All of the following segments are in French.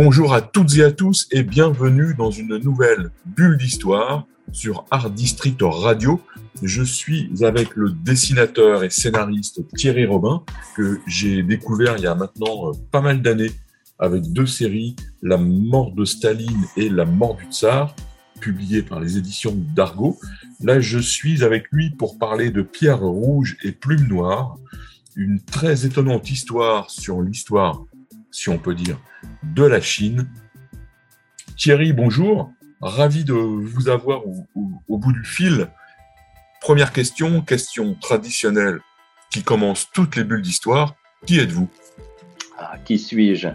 Bonjour à toutes et à tous et bienvenue dans une nouvelle bulle d'histoire sur Art District Radio. Je suis avec le dessinateur et scénariste Thierry Robin que j'ai découvert il y a maintenant euh, pas mal d'années avec deux séries, La mort de Staline et La mort du Tsar, publiées par les éditions d'Argo. Là, je suis avec lui pour parler de Pierre Rouge et Plume Noire, une très étonnante histoire sur l'histoire, si on peut dire, de la Chine. Thierry, bonjour. Ravi de vous avoir au, bout du fil. Première question, question traditionnelle qui commence toutes les bulles d'histoire. Qui êtes-vous? Ah, Qui suis-je?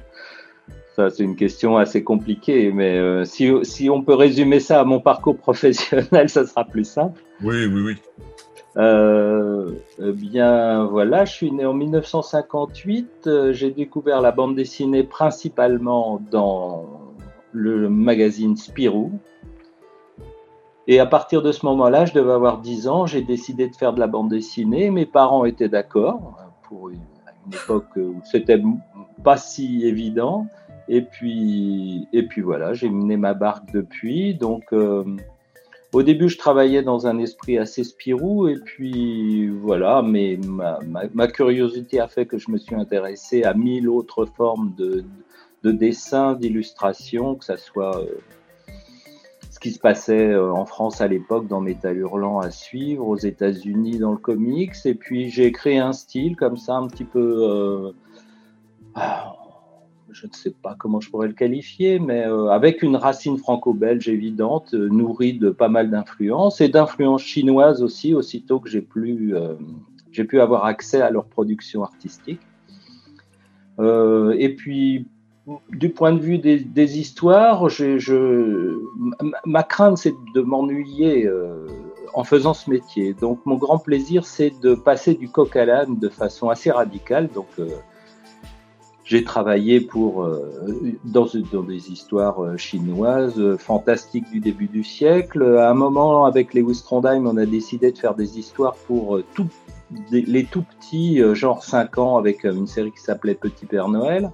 Ça, c'est une question assez compliquée, mais euh, si, si, on peut résumer ça à mon parcours professionnel, ça sera plus simple. Oui, oui, oui. Euh, eh bien voilà, je suis né en 1958. Euh, j'ai découvert la bande dessinée principalement dans le magazine Spirou. Et à partir de ce moment-là, je devais avoir 10 ans, j'ai décidé de faire de la bande dessinée. Mes parents étaient d'accord pour une, époque où c'était pas si évident. Et puis, et puis voilà, j'ai mené ma barque depuis. Donc, euh, au début, je travaillais dans un esprit assez Spirou, et puis voilà, mais ma, curiosité a fait que je me suis intéressé à mille autres formes de, de dessin, d'illustration, que ce soit euh, ce qui se passait euh, en France à l'époque dans Métal Hurlant à suivre, aux États-Unis dans le comics, et puis j'ai créé un style comme ça, un petit peu. Euh, je ne sais pas comment je pourrais le qualifier, mais euh, avec une racine franco-belge évidente, euh, nourrie de pas mal d'influences et d'influences chinoises aussi, aussitôt que j'ai pu, euh, pu avoir accès à leur production artistique. et puis, du point de vue des, histoires, ma crainte, c'est de m'ennuyer en faisant ce métier. Donc, mon grand plaisir, c'est de passer du coq à l'âne de façon assez radicale. Donc, j'ai travaillé pour, euh, dans, dans, des histoires euh, chinoises euh, fantastiques du début du siècle. À un moment, avec Lewis Trondheim, on a décidé de faire des histoires pour tout, les tout petits, genre 5 ans, avec une série qui s'appelait Petit Père Noël.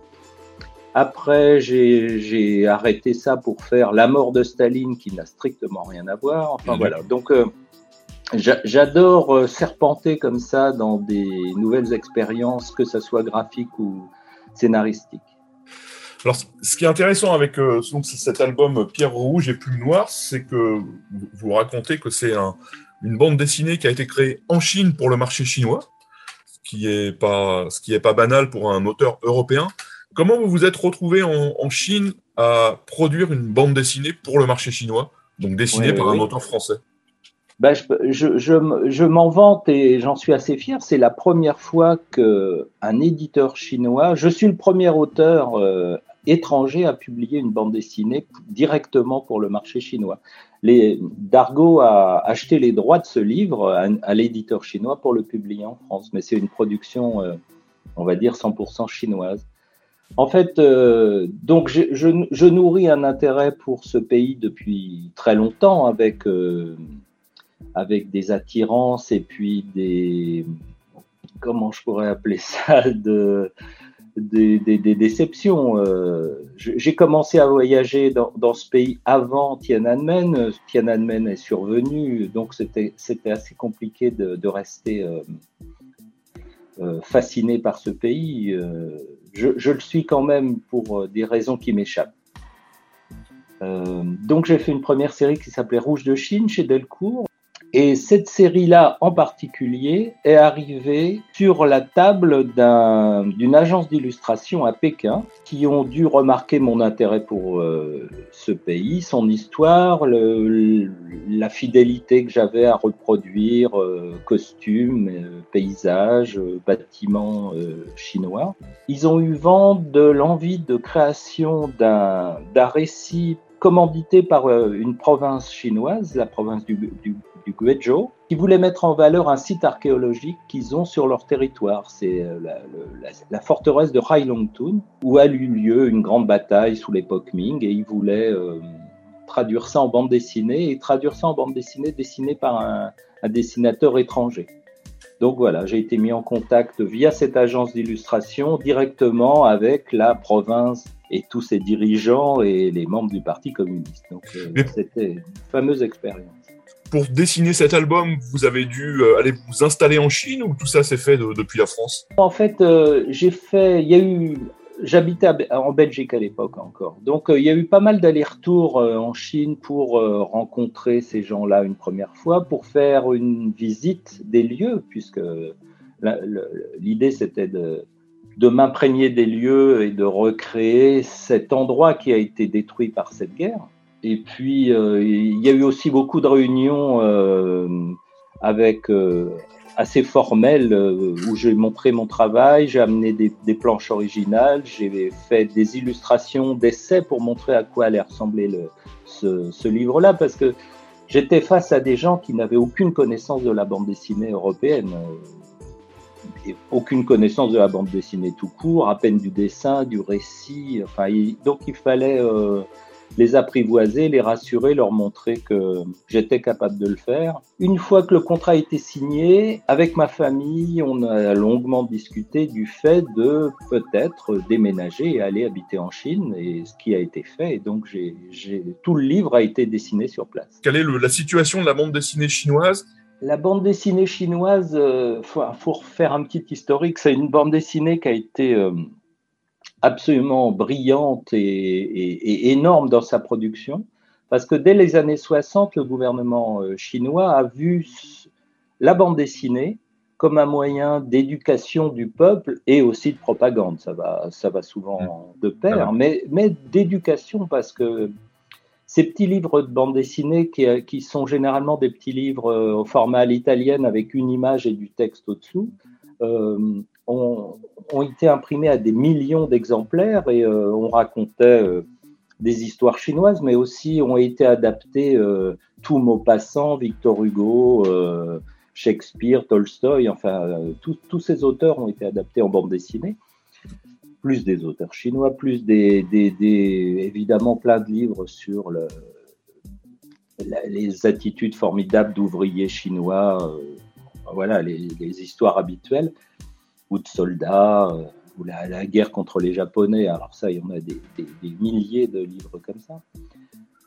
Après, j'ai arrêté ça pour faire La mort de Staline, qui n'a strictement rien à voir. Enfin voilà. Donc, j'adore serpenter comme ça dans des nouvelles expériences, que ce soit graphique ou, scénaristique. Alors, ce qui est intéressant avec euh, cet album Pierre Rouge et Plume Noire, c'est que vous racontez que c'est une bande dessinée qui a été créée en Chine pour le marché chinois, ce qui n'est pas, ce qui est pas banal pour un auteur européen. Comment vous vous êtes retrouvé en, Chine à produire une bande dessinée pour le marché chinois, donc dessinée par un auteur français? Ben, je, je, m'en vante et j'en suis assez fier. C'est la première fois qu'un éditeur chinois, je suis le premier auteur euh, étranger à publier une bande dessinée directement pour le marché chinois. Les, Dargo a acheté les droits de ce livre à, l'éditeur chinois pour le publier en France, mais c'est une production, euh, on va dire, 100% chinoise. En fait, euh, donc je, je, nourris un intérêt pour ce pays depuis très longtemps avec avec des attirances et puis des comment je pourrais appeler ça de des, déceptions. Euh, j'ai commencé à voyager dans, ce pays avant Tiananmen. Tiananmen est survenu, donc c'était assez compliqué de, rester euh, euh, fasciné par ce pays. Je, je, le suis quand même pour des raisons qui m'échappent. donc j'ai fait une première série qui s'appelait Rouge de Chine chez Delcourt. Et cette série-là en particulier est arrivée sur la table d'une agence d'illustration à Pékin qui ont dû remarquer mon intérêt pour euh, ce pays, son histoire, la fidélité que j'avais à reproduire euh, costumes, euh, paysages, bâtiments chinois. Ils ont eu vent de l'envie de création d'un récit commandité par euh, une province chinoise, la province du, du, du Guizhou, qui voulait mettre en valeur un site archéologique qu'ils ont sur leur territoire. C'est euh, la, la, la, forteresse de Hailongtun, où a eu lieu une grande bataille sous l'époque Ming, et ils voulaient euh, traduire ça en bande dessinée, et traduire ça en bande dessinée dessinée par un, un dessinateur étranger. Donc voilà, j'ai été mis en contact via cette agence d'illustration directement avec la province et tous ses dirigeants et les membres du Parti communiste. Donc euh, c'était une fameuse expérience. Pour dessiner cet album, vous avez dû euh, aller vous installer en Chine ou tout ça s'est fait de, depuis la France? En fait, euh, j'ai fait, il y a eu J'habitais en Belgique à l'époque encore. Donc, euh, il y a eu pas mal d'allers-retours en Chine pour rencontrer ces gens-là une première fois, pour faire une visite des lieux, puisque l'idée c'était de m'imprégner des lieux et de recréer cet endroit qui a été détruit par cette guerre. Et puis, il y a eu aussi beaucoup de réunions avec assez formel euh, où j'ai montré mon travail, j'ai amené des, planches originales, j'ai fait des illustrations d'essais pour montrer à quoi allait ressembler le, ce, livre-là, parce que j'étais face à des gens qui n'avaient aucune connaissance de la bande dessinée européenne, aucune connaissance de la bande dessinée tout court, à peine du dessin, du récit. Enfin, donc il fallait euh, les apprivoiser, les rassurer, leur montrer que j'étais capable de le faire. Une fois que le contrat a été signé, avec ma famille, on a longuement discuté du fait de peut-être déménager et aller habiter en Chine, et ce qui a été fait. Et donc, j'ai, tout le livre a été dessiné sur place. Quelle est le, la situation de la bande dessinée chinoise? La bande dessinée chinoise, euh, faut, faut faire un petit historique. C'est une bande dessinée qui a été euh, absolument brillante et, et, et, énorme dans sa production, parce que dès les années 60, le gouvernement euh, chinois a vu la bande dessinée comme un moyen d'éducation du peuple et aussi de propagande. Ça va, ça va souvent de pair, mais, mais d'éducation parce que ces petits livres de bande dessinée qui, qui, sont généralement des petits livres euh, au format à l'italienne avec une image et du texte au-dessous, euh, ont, été imprimés à des millions d'exemplaires et euh, on racontait euh, des histoires chinoises, mais aussi ont été adaptés euh, tout Maupassant, Victor Hugo, euh, Shakespeare, Tolstoï, enfin tous ces auteurs ont été adaptés en bande dessinée. Plus des auteurs chinois, plus des, évidemment plein de livres sur les attitudes formidables d'ouvriers chinois, euh, voilà, les, histoires habituelles, ou de soldats, euh, ou la, guerre contre les Japonais. Alors ça, il y en a des, milliers de livres comme ça.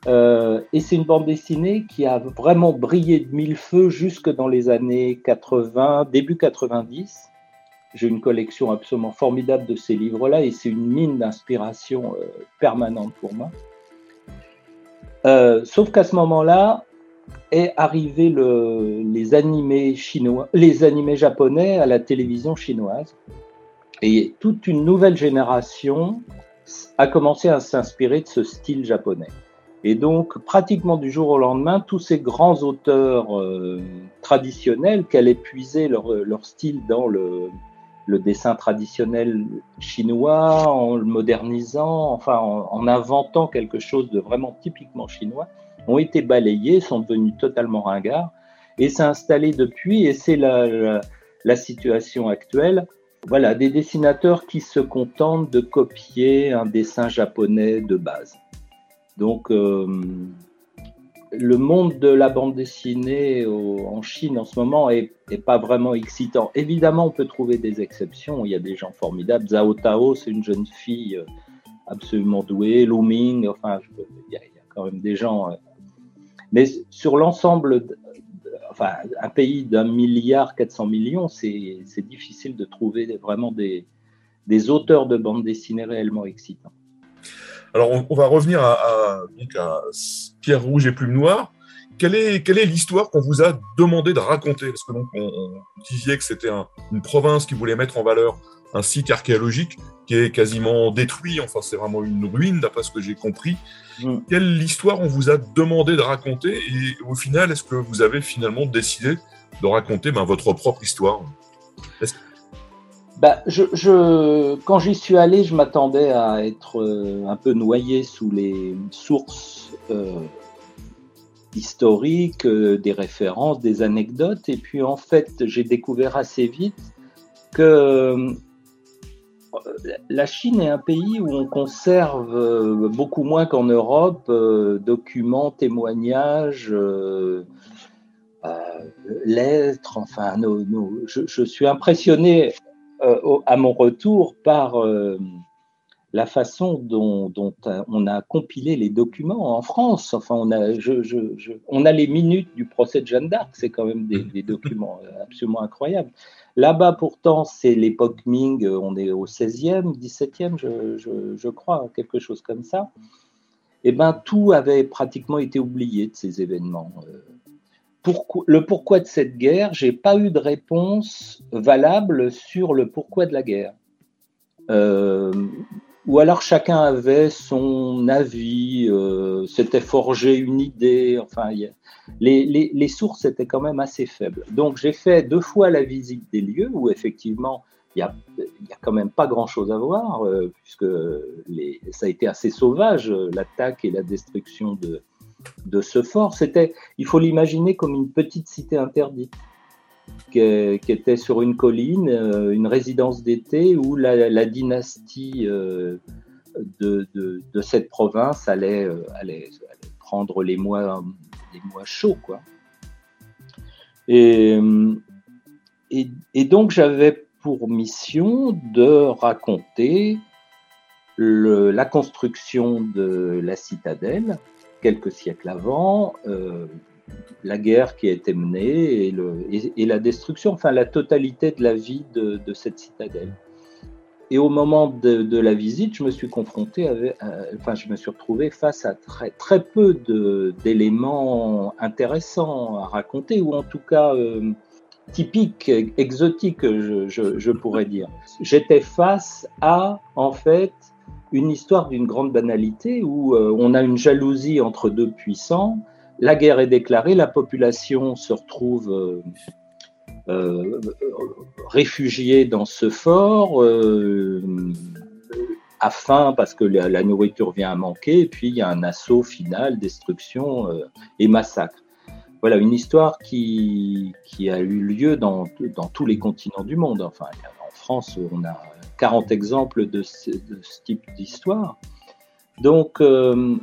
Euh, et c'est une bande dessinée qui a vraiment brillé de mille feux jusque dans les années 80, début 90 j'ai une collection absolument formidable de ces livres-là et c'est une mine d'inspiration euh, permanente pour moi. Sauf qu'à ce moment-là est arrivé le, les animés japonais à la télévision chinoise et toute une nouvelle génération a commencé à s'inspirer de ce style japonais. Et donc, pratiquement du jour au lendemain, tous ces grands auteurs euh, traditionnels allaient puiser leur, leur style dans le, dessin traditionnel chinois en le modernisant, enfin en, en, inventant quelque chose de vraiment typiquement chinois, ont été balayés, sont devenus totalement ringards et s'est installé depuis, et c'est la, situation actuelle. Voilà, des dessinateurs qui se contentent de copier un dessin japonais de base. Donc, euh, le monde de la bande dessinée en Chine en ce moment est, pas vraiment excitant. Évidemment, on peut trouver des exceptions. Il y a des gens formidables. Zhao Tao, c'est une jeune fille euh, absolument douée. Lu enfin, il y, a, il y a quand même des gens. Mais sur l'ensemble, enfin, un pays d'un milliard 400 millions, c'est difficile de trouver vraiment des, auteurs de bande dessinée réellement excitants. Alors, on, va revenir à, Pierre Rouge et Plume Noire. Quelle est, l'histoire qu'on vous a demandé de raconter? Parce que donc, on, disait que c'était un, une province qui voulait mettre en valeur un site archéologique qui est quasiment détruit. Enfin, c'est vraiment une ruine, d'après ce que j'ai compris. Mmh. Quelle histoire on vous a demandé de raconter Et au final, est-ce que vous avez finalement décidé de raconter ben, votre propre histoire? Bah, je, quand j'y suis allé, je m'attendais à être euh, un peu noyé sous les sources euh, historiques, euh, des références, des anecdotes. Et puis en fait, j'ai découvert assez vite que la Chine est un pays où on conserve beaucoup moins qu'en Europe documents, témoignages, lettres. Enfin, je, suis impressionné euh, à mon retour par euh, la façon dont, on a compilé les documents en France. Enfin, on a, on a les minutes du procès de Jeanne d'Arc, c'est quand même des, documents euh, absolument incroyables. Là-bas, pourtant, c'est l'époque Ming, on est au 16e, 17e, je, crois, quelque chose comme ça. Eh ben, tout avait pratiquement été oublié de ces événements le pourquoi de cette guerre, j'ai pas eu de réponse valable sur le pourquoi de la guerre. Euh, ou alors chacun avait son avis, euh, s'était forgé une idée. Enfin, les, sources étaient quand même assez faibles. Donc j'ai fait deux fois la visite des lieux où effectivement il n'y a, a quand même pas grand-chose à voir, euh, puisque ça a été assez sauvage, l'attaque et la destruction de, de ce fort. C'était, il faut l'imaginer comme une petite cité interdite qui, était sur une colline, euh, une résidence d'été où la, dynastie euh, de, cette province euh, allait, prendre les mois, les mois chauds, quoi. Et, et, donc j'avais pour mission de raconter la construction de la citadelle quelques siècles avant, la guerre qui a été menée et, la destruction, enfin la totalité de la vie de, cette citadelle. Et au moment de, la visite, je me suis confronté euh, enfin, je me suis retrouvé face à très, très peu d'éléments intéressants à raconter, ou en tout cas euh, typiques, exotiques, je, je pourrais dire. J'étais face à, en fait, une histoire d'une grande banalité où euh, on a une jalousie entre deux puissants, la guerre est déclarée, la population se retrouve euh, euh, réfugiée dans ce fort, à faim parce que la, nourriture vient à manquer, et puis il y a un assaut final, destruction et massacre. Voilà, une histoire qui, a eu lieu dans, dans tous les continents du monde. Enfin, en France, on a 40 exemples de ce, type d'histoire. Donc, euh, euh,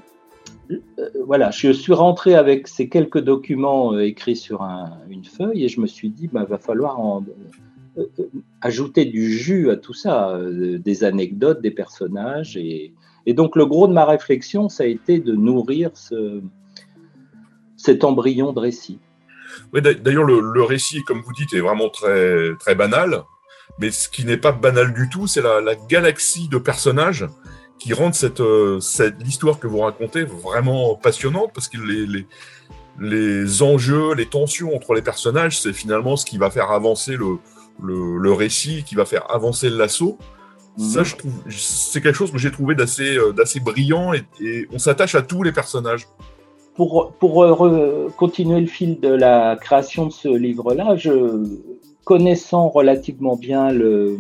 voilà, je suis rentré avec ces quelques documents euh, écrits sur une feuille et je me suis dit, bah, va falloir ajouter du jus à tout ça, des anecdotes, des personnages. Et, donc, le gros de ma réflexion, ça a été de nourrir ce, cet embryon de récit. Oui, d'ailleurs, le, le, récit, comme vous dites, est vraiment très, très banal. Mais ce qui n'est pas banal du tout, c'est la, galaxie de personnages qui rendent cette, euh, cette l'histoire que vous racontez vraiment passionnante parce que les, les, les, enjeux, les tensions entre les personnages, c'est finalement ce qui va faire avancer le, le, récit, qui va faire avancer l'assaut. Ça, mhm. je trouve, c'est quelque chose que j'ai trouvé d'assez, euh, d'assez brillant et, on s'attache à tous les personnages. Pour, pour euh, continuer le fil de la création de ce livre-là, je, connaissant relativement bien le,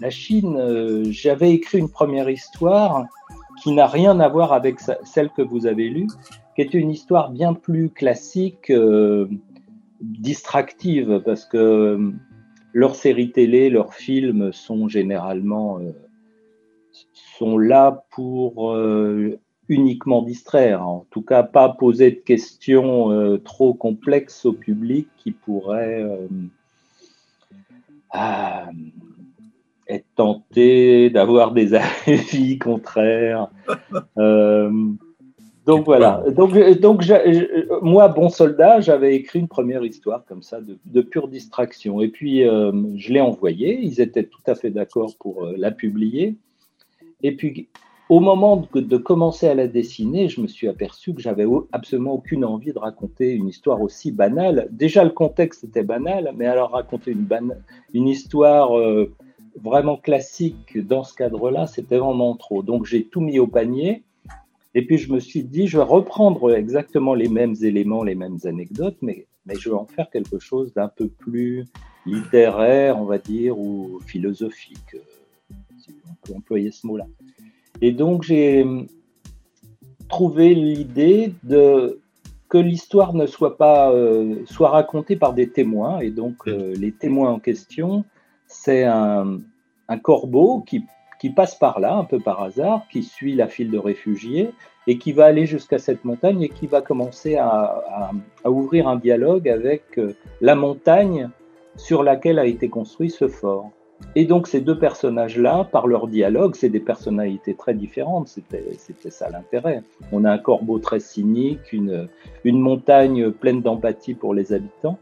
la Chine, euh, j'avais écrit une première histoire qui n'a rien à voir avec celle que vous avez lue, qui est une histoire bien plus classique, euh, distractive, parce que euh, leurs séries télé, leurs films sont généralement sont là pour uniquement distraire, en tout cas pas poser de questions trop complexes au public qui pourraient euh, ah, être tenté d'avoir des avis contraires. Euh, donc voilà. Donc, donc moi, bon soldat, j'avais écrit une première histoire comme ça de, de pure distraction. Et puis je l'ai envoyée. Ils étaient tout à fait d'accord pour la publier. Et puis au moment de, commencer à la dessiner, je me suis aperçu que j'avais absolument aucune envie de raconter une histoire aussi banale. Déjà, le contexte était banal, mais alors raconter une, une histoire euh, vraiment classique dans ce cadre-là, c'était vraiment trop. Donc, j'ai tout mis au panier. Et puis, je me suis dit, je vais reprendre exactement les mêmes éléments, les mêmes anecdotes, mais mais je veux en faire quelque chose d'un peu plus littéraire, on va dire, ou philosophique, si on peut employer ce mot-là. Et donc j'ai trouvé l'idée de que l'histoire ne soit pas soit racontée par des témoins, et donc les témoins en question, c'est un, corbeau qui passe par là, un peu par hasard, qui suit la file de réfugiés et qui va aller jusqu'à cette montagne et qui va commencer à, ouvrir un dialogue avec euh, la montagne sur laquelle a été construit ce fort. Et donc ces deux personnages-là, par leur dialogue, c'est des personnalités très différentes, c'était ça l'intérêt. On a un corbeau très cynique, une montagne pleine d'empathie pour les habitants.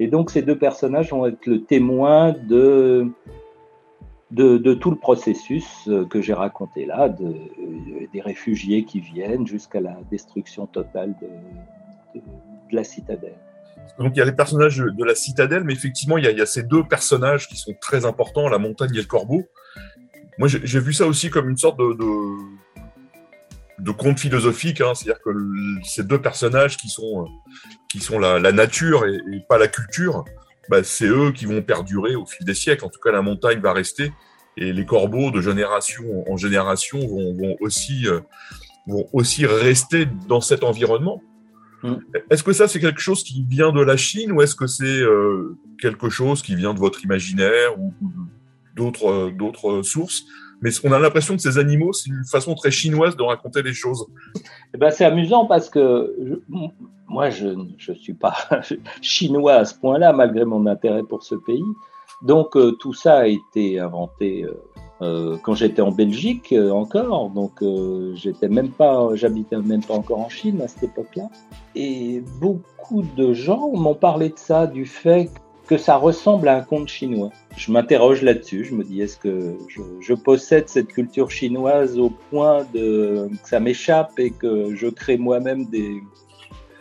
Et donc ces deux personnages vont être le témoin de, de, tout le processus euh, que j'ai raconté là, euh, des réfugiés qui viennent jusqu'à la destruction totale de, la citadelle. Donc il y a les personnages de la citadelle, mais effectivement il y, a, ces deux personnages qui sont très importants, la montagne et le corbeau. Moi j'ai vu ça aussi comme une sorte de, conte philosophique, hein. c'est-à-dire que ces deux personnages qui sont, qui sont la, nature et, et pas la culture, bah, c'est eux qui vont perdurer au fil des siècles. En tout cas, la montagne va rester et les corbeaux de génération en génération vont, aussi, euh, vont aussi rester dans cet environnement. Mm. Est-ce que ça, c'est quelque chose qui vient de la Chine ou est-ce que c'est euh, quelque chose qui vient de votre imaginaire ou, d'autres, euh, d'autres sources? Mais on a l'impression que ces animaux, c'est une façon très chinoise de raconter les choses. Eh ben, c'est amusant parce que moi, je ne suis pas chinois à ce point-là, malgré mon intérêt pour ce pays. Donc, euh, tout ça a été inventé euh, euh quand j'étais en Belgique encore. Donc, j'étais même pas, j'habitais même pas encore en Chine à cette époque-là. Et beaucoup de gens m'ont parlé de ça, du fait que ça ressemble à un conte chinois. Je m'interroge là-dessus, je me dis est-ce que je, possède cette culture chinoise au point de, que ça m'échappe et que je crée moi-même des,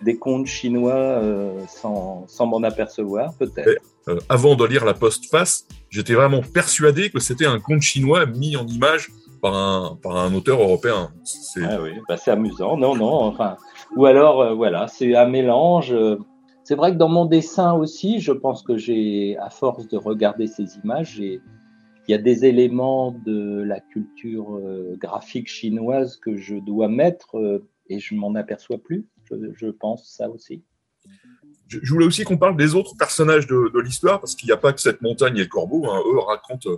des contes chinois euh, sans, sans m'en apercevoir, peut-être? Euh, avant de lire la postface, j'étais vraiment persuadé que c'était un conte chinois mis en image par un, par un auteur européen. C'est ah oui, bah, amusant. Non, non, enfin. Ou alors, euh, voilà, c'est un mélange. C'est vrai que dans mon dessin aussi, je pense que j'ai, à force de regarder ces images, il y a des éléments de la culture euh, graphique chinoise que je dois mettre euh, et je m'en aperçois plus. Je, pense ça aussi. Je, voulais aussi qu'on parle des autres personnages de, l'histoire, parce qu'il n'y a pas que cette montagne et le corbeau. Hein. Eux racontent,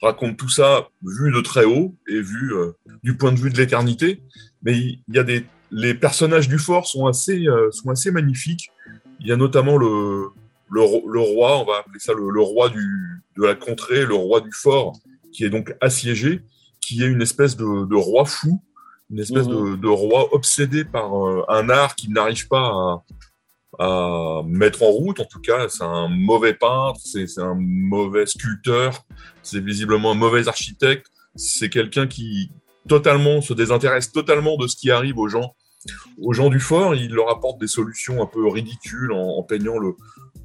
racontent, tout ça vu de très haut et vu euh, du point de vue de l'éternité. Mais il y a des, les personnages du fort sont assez, sont assez magnifiques. Il y a notamment le, le, roi, on va appeler ça le, roi du, de la contrée, le roi du fort, qui est donc assiégé, qui est une espèce de, de roi fou, une espèce de, mhm. de, roi obsédé par euh, un art qu'il n'arrive pas à, à, mettre en route. En tout cas, c'est un mauvais peintre, c'est un mauvais sculpteur, c'est visiblement un mauvais architecte. C'est quelqu'un qui totalement se désintéresse totalement de ce qui arrive aux gens aux gens du fort, il leur apporte des solutions un peu ridicules en, peignant le,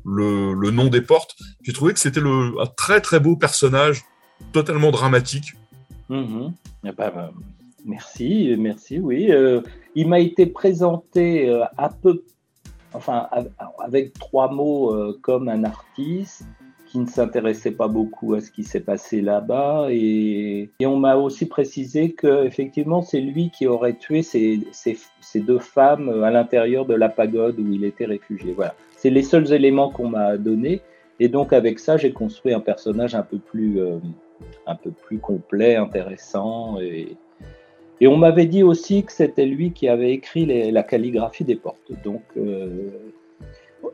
le, nom des portes. J'ai trouvé que c'était un très très beau personnage, totalement dramatique. Mm-hmm. Ah bah, bah, merci, merci, oui. Euh, il m'a été présenté euh, à peu, enfin, avec trois mots euh, comme un artiste, ne s'intéressait pas beaucoup à ce qui s'est passé là-bas. Et, on m'a aussi précisé que effectivement c'est lui qui aurait tué ces, ces, deux femmes à l'intérieur de la pagode où il était réfugié. Voilà, c'est les seuls éléments qu'on m'a donnés. Et donc avec ça, j'ai construit un personnage un peu plus, euh, un peu plus complet, intéressant. Et, et on m'avait dit aussi que c'était lui qui avait écrit la calligraphie des portes. Donc euh,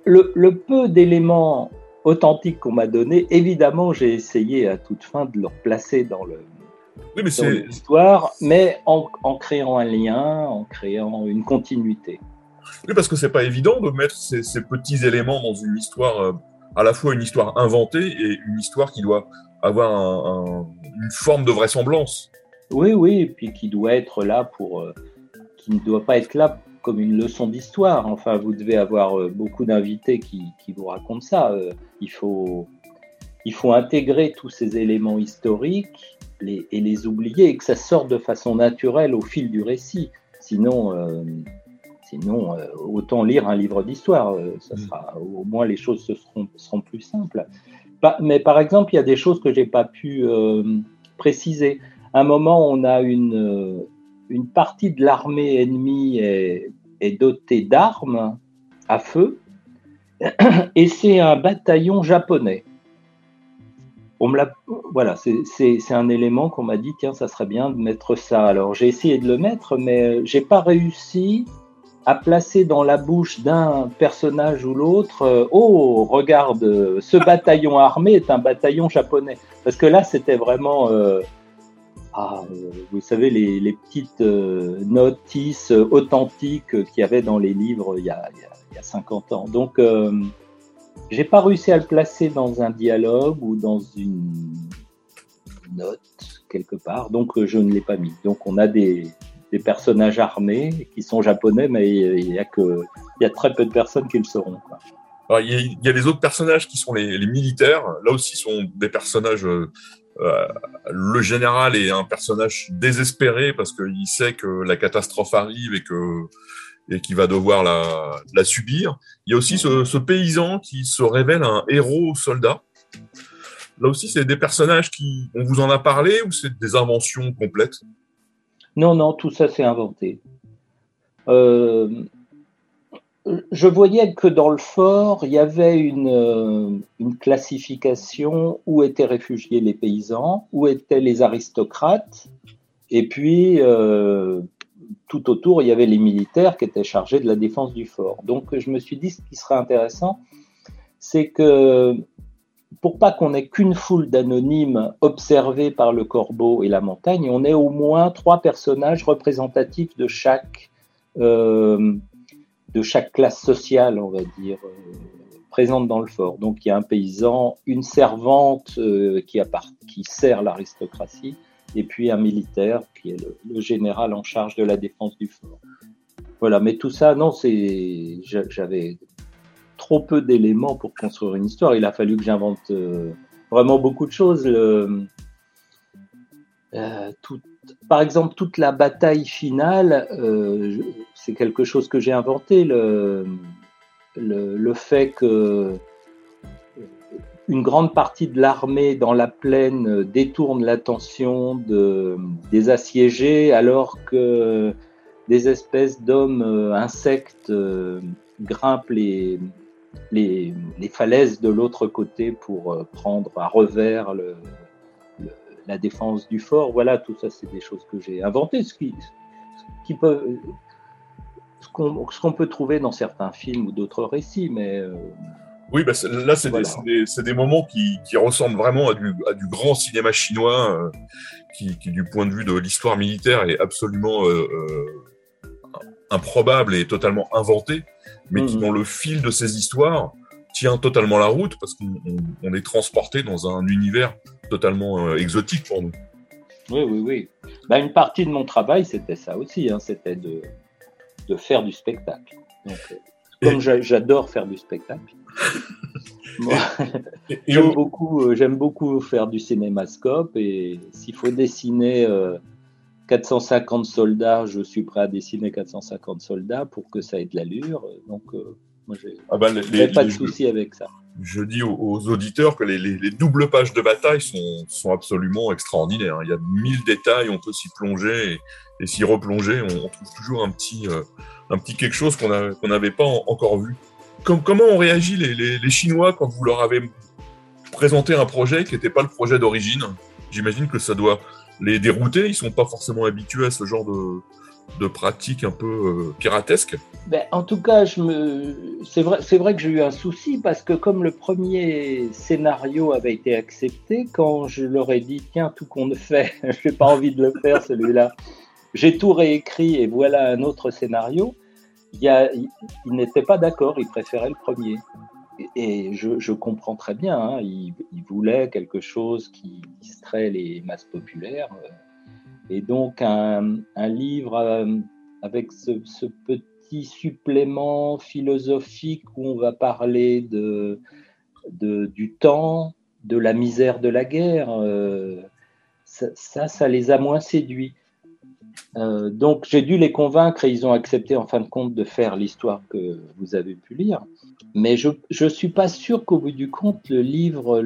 le, peu d'éléments authentique qu'on m'a donné, évidemment, j'ai essayé à toute fin de le replacer dans le oui, l'histoire, mais en, créant un lien, en créant une continuité. Oui, parce que c'est pas évident de mettre ces, petits éléments dans une histoire, euh, à la fois une histoire inventée et une histoire qui doit avoir une forme de vraisemblance. Oui, oui, et puis qui doit être là pour, euh, qui ne doit pas être là comme une leçon d'histoire. Enfin, vous devez avoir euh, beaucoup d'invités qui, vous racontent ça. Euh, il, faut, il faut intégrer tous ces éléments historiques et les oublier et que ça sorte de façon naturelle au fil du récit. Sinon, euh, sinon, autant lire un livre d'histoire. ça mm. sera, au moins, les choses seront, seront plus simples. mais par exemple, il y a des choses que j'ai pas pu préciser. À un moment, on a une, une partie de l'armée ennemie est, dotée d'armes à feu, et c'est un bataillon japonais. On me voilà, c'est un élément qu'on m'a dit, tiens, ça serait bien de mettre ça. Alors j'ai essayé de le mettre, mais j'ai pas réussi à placer dans la bouche d'un personnage ou l'autre, euh, oh, regarde, ce bataillon armé est un bataillon japonais. Parce que là, c'était vraiment, euh, ah, euh, vous savez, les, petites notices authentiques qu'il y avait dans les livres il y a, il y a 50 ans. Donc, j'ai pas réussi à le placer dans un dialogue ou dans une note quelque part, donc euh, je ne l'ai pas mis. Donc on a des, personnages armés qui sont japonais, mais il y a que très peu de personnes qui le seront. Il, y a, les autres personnages qui sont les, les, militaires. Là aussi, sont des personnages. Euh, le général est un personnage désespéré parce qu'il sait que la catastrophe arrive et que et qui va devoir la, subir. Il y a aussi ce, ce, paysan qui se révèle un héros soldat. Là aussi, c'est des personnages qui, on vous en a parlé ou c'est des inventions complètes? Non, non, tout ça c'est inventé. Euh, je voyais que dans le fort, il y avait une, une, classification où étaient réfugiés les paysans, où étaient les aristocrates, et puis euh, tout autour, il y avait les militaires qui étaient chargés de la défense du fort. Donc je me suis dit, ce qui serait intéressant, c'est que pour pas qu'on ait qu'une foule d'anonymes observés par le corbeau et la montagne, on ait au moins trois personnages représentatifs de chaque, euh, de chaque classe sociale, on va dire, euh, présente dans le fort. Donc il y a un paysan, une servante euh, qui, sert l'aristocratie, et puis un militaire qui est le, général en charge de la défense du fort. Voilà, mais tout ça, non, c'est, j'avais trop peu d'éléments pour construire une histoire. Il a fallu que j'invente euh, vraiment beaucoup de choses. Tout, par exemple, toute la bataille finale, euh, c'est quelque chose que j'ai inventé. Le, fait que une grande partie de l'armée dans la plaine détourne l'attention de, des assiégés alors que des espèces d'hommes euh, insectes euh, grimpent les, les, falaises de l'autre côté pour prendre à revers le, la défense du fort. Voilà, tout ça, c'est des choses que j'ai inventées, ce qui, qui peut, ce qu'on peut trouver dans certains films ou d'autres récits, mais oui, bah, là, c'est des, moments qui, ressemblent vraiment à du, grand cinéma chinois, euh, qui, du point de vue de l'histoire militaire, est absolument euh, euh, improbable et totalement inventé, mais qui, mmh. dans le fil de ces histoires, tient totalement la route, parce qu'on est transporté dans un univers totalement exotique pour nous. Oui, oui, oui. Bah, une partie de mon travail, c'était ça aussi, hein, c'était de, faire du spectacle. comme j'adore faire du spectacle, j'aime beaucoup, euh, j'aime beaucoup faire du cinémascope et s'il faut dessiner 450 euh, soldats, je suis prêt à dessiner 450 soldats pour que ça ait de l'allure. Donc, euh, moi, j'ai ah bah, pas de souci avec ça. Je dis aux, auditeurs que les, doubles pages de bataille sont, sont absolument extraordinaires. Il y a mille détails, on peut s'y plonger et, s'y replonger. On, trouve toujours un petit, un petit quelque chose qu'on n'avait pas encore vu comment ont réagi les, Chinois quand vous leur avez présenté un projet qui n'était pas le projet d'origine? J'imagine que ça doit les dérouter. Ils sont pas forcément habitués à ce genre de, de pratiques un peu euh, piratesques. Ben, en tout cas, c'est vrai, que j'ai eu un souci parce que comme le premier scénario avait été accepté, quand je leur ai dit tiens tout qu'on fait, je n'ai pas envie de le faire celui-là, j'ai tout réécrit et voilà un autre scénario il, n'était pas d'accord, il préférait le premier. Et, je, comprends très bien, hein, il, voulait quelque chose qui distrait les masses populaires. Et donc un, livre euh, avec ce, petit supplément philosophique où on va parler de, du temps, de la misère de la guerre, euh, ça, ça, les a moins séduits. Euh, donc j'ai dû les convaincre et ils ont accepté en fin de compte de faire l'histoire que vous avez pu lire. Mais je ne suis pas sûr qu'au bout du compte, le livre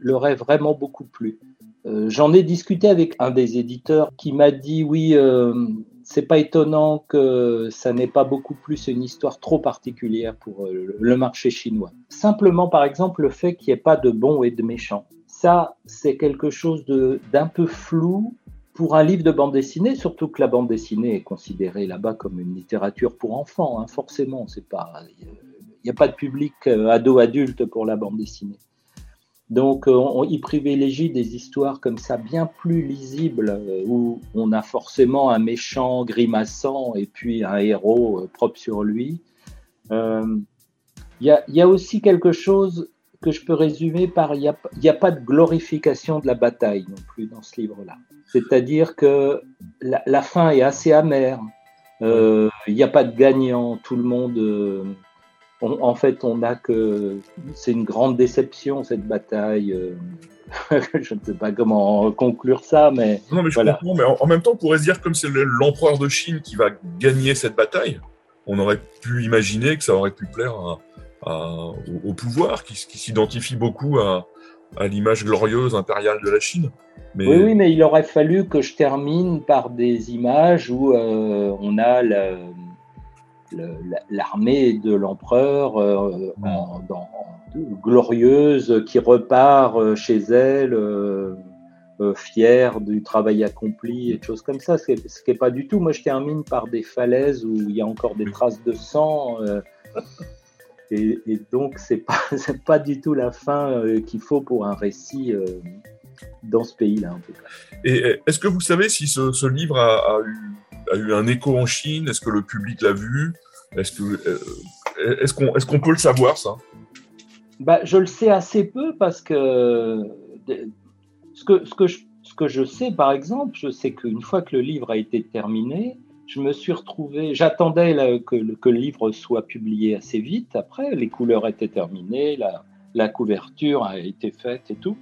leur ait vraiment beaucoup plu. Euh, j'en ai discuté avec un des éditeurs qui m'a dit oui, euh, c'est pas étonnant que ça n'ait pas beaucoup plus une histoire trop particulière pour euh, le marché chinois. Simplement, par exemple, le fait qu'il n'y ait pas de bons et de méchants. Ça, c'est quelque chose d'un peu flou pour un livre de bande dessinée, surtout que la bande dessinée est considérée là-bas comme une littérature pour enfants. Hein, forcément, c'est pas, il n'y a pas de public ado-adulte pour la bande dessinée. Donc, euh, on, y privilégie des histoires comme ça, bien plus lisibles, euh, où on a forcément un méchant grimaçant et puis un héros euh, propre sur lui. Il y, a, aussi quelque chose que je peux résumer par il n'y a, pas de glorification de la bataille non plus dans ce livre-là. C'est-à-dire que la, fin est assez amère. Il n'y a pas de gagnant. Tout le monde en fait, on a que c'est une grande déception cette bataille. Euh, je ne sais pas comment conclure ça, mais non, mais je comprends. Mais en, même temps, on pourrait se dire comme c'est l'empereur de Chine qui va gagner cette bataille. On aurait pu imaginer que ça aurait pu plaire au, pouvoir, qui, s'identifie beaucoup à, l'image glorieuse impériale de la Chine. Mais... Oui, oui, mais il aurait fallu que je termine par des images où euh, on a la, l'armée de l'empereur euh, glorieuse qui repart euh, chez elle euh, fière du travail accompli et des choses comme ça, ce qui n'est pas du tout. Moi, je termine par des falaises où il y a encore des traces de sang. Et, donc, c'est pas, pas du tout la fin qu'il faut pour un récit dans ce pays-là. Et est-ce que vous savez si ce, livre a, eu a eu un écho en Chine? Est-ce que le public l'a vu? Est-ce euh, qu'on qu'on peut le savoir ça? Bah, je le sais assez peu parce que ce que ce que je, ce que je sais par exemple, je sais qu'une fois que le livre a été terminé, je me suis retrouvé, j'attendais que, que, le livre soit publié assez vite. Après, les couleurs étaient terminées, la, la couverture a été faite et tout.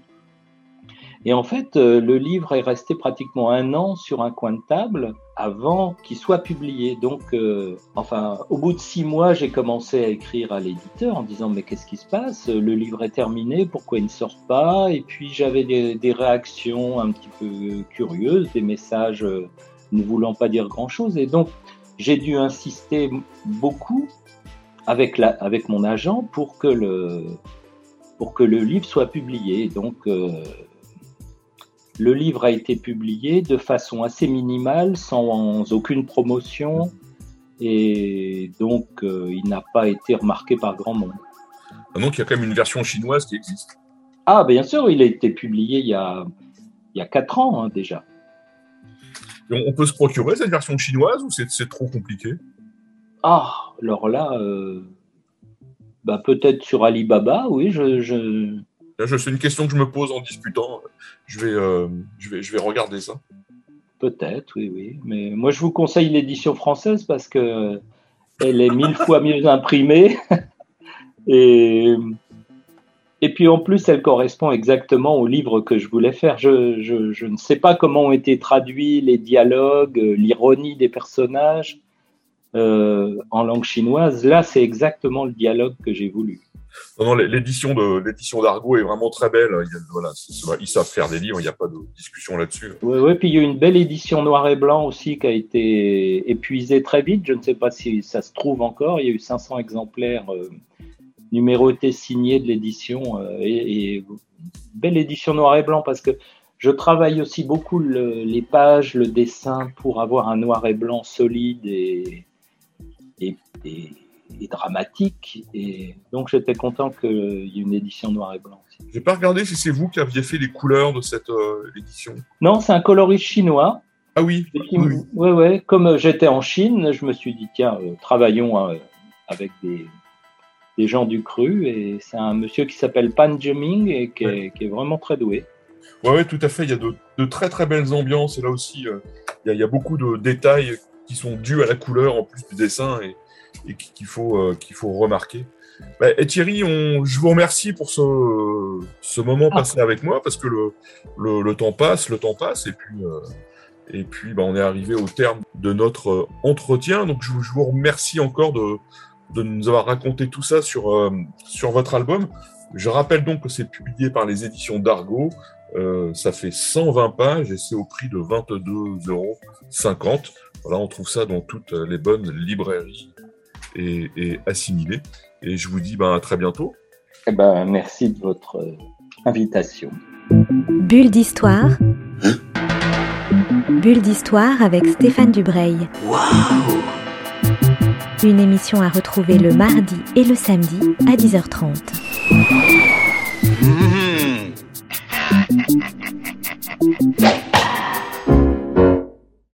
Et en fait, euh, le livre est resté pratiquement un an sur un coin de table avant qu'il soit publié. Donc, euh, enfin, au bout de six mois, j'ai commencé à écrire à l'éditeur en disant mais qu'est-ce qui se passe? Le livre est terminé, pourquoi il ne sort pas? Et puis j'avais des, réactions un petit peu curieuses, des messages euh, ne voulant pas dire grand-chose. Et donc, j'ai dû insister beaucoup avec, la, avec mon agent pour que le, pour que le livre soit publié. Donc, le livre a été publié de façon assez minimale, sans aucune promotion, et donc euh, il n'a pas été remarqué par grand monde. Ah, donc il y a quand même une version chinoise qui existe. Ah, bien sûr, il a été publié il y a, il y a 4 ans hein, déjà. on peut se procurer cette version chinoise ou c'est trop compliqué? Ah, alors là, euh, bah, peut-être sur Alibaba, oui, je, c'est une question que je me pose en discutant. Je vais, euh, je vais, je vais regarder ça. Peut-être, oui, oui. Mais moi, je vous conseille l'édition française parce que elle est mille fois mieux imprimée. Et, et puis en plus, elle correspond exactement au livre que je voulais faire. Je, je, je ne sais pas comment ont été traduits les dialogues, l'ironie des personnages euh, en langue chinoise. Là, c'est exactement le dialogue que j'ai voulu. Non, l'édition de l'édition d'Argo est vraiment très belle. voilà, ils savent faire des livres, il n'y a pas de discussion là-dessus. Oui, oui, puis il y a une belle édition noir et blanc aussi qui a été épuisée très vite. Je ne sais pas si ça se trouve encore. Il y a eu 500 exemplaires euh, numérotés signés de l'édition euh, belle édition noir et blanc parce que je travaille aussi beaucoup les pages, le dessin pour avoir un noir et blanc solide et dramatique. Et donc j'étais content qu'il y ait une édition noir et blanc. J'ai pas regardé si c'est vous qui aviez fait les couleurs de cette euh, édition. Non, c'est un coloriste chinois. Ah oui. oui. Ouais, Comme euh, j'étais en Chine, je me suis dit tiens, euh, travaillons avec des, des gens du cru. Et c'est un monsieur qui s'appelle Pan Jeming et qui, est, vraiment très doué. Ouais, ouais, tout à fait. Il y a de, de très très belles ambiances et là aussi, il, y a, il y a beaucoup de détails qui sont dus à la couleur en plus du dessin et et qu'il faut, euh, qu'il faut remarquer. Bah, et Thierry, on, je vous remercie pour ce, ce moment ah. passé avec moi parce que le, le, temps passe, le temps passe et puis, euh, Et puis, bah, on est arrivé au terme de notre entretien. Donc, je vous, remercie encore de, de, nous avoir raconté tout ça sur, sur votre album. Je rappelle donc que c'est publié par les éditions d'Argo. Euh, ça fait 120 pages et c'est au prix de 22,50 euros. Voilà, on trouve ça dans toutes les bonnes librairies et, et assimiler. Et je vous dis ben, à très bientôt. Eh ben, merci de votre euh, invitation. Bulle d'histoire. Bulle d'histoire avec Stéphane Dubreuil. Waouh Une émission à retrouver le mardi et le samedi à 10h30.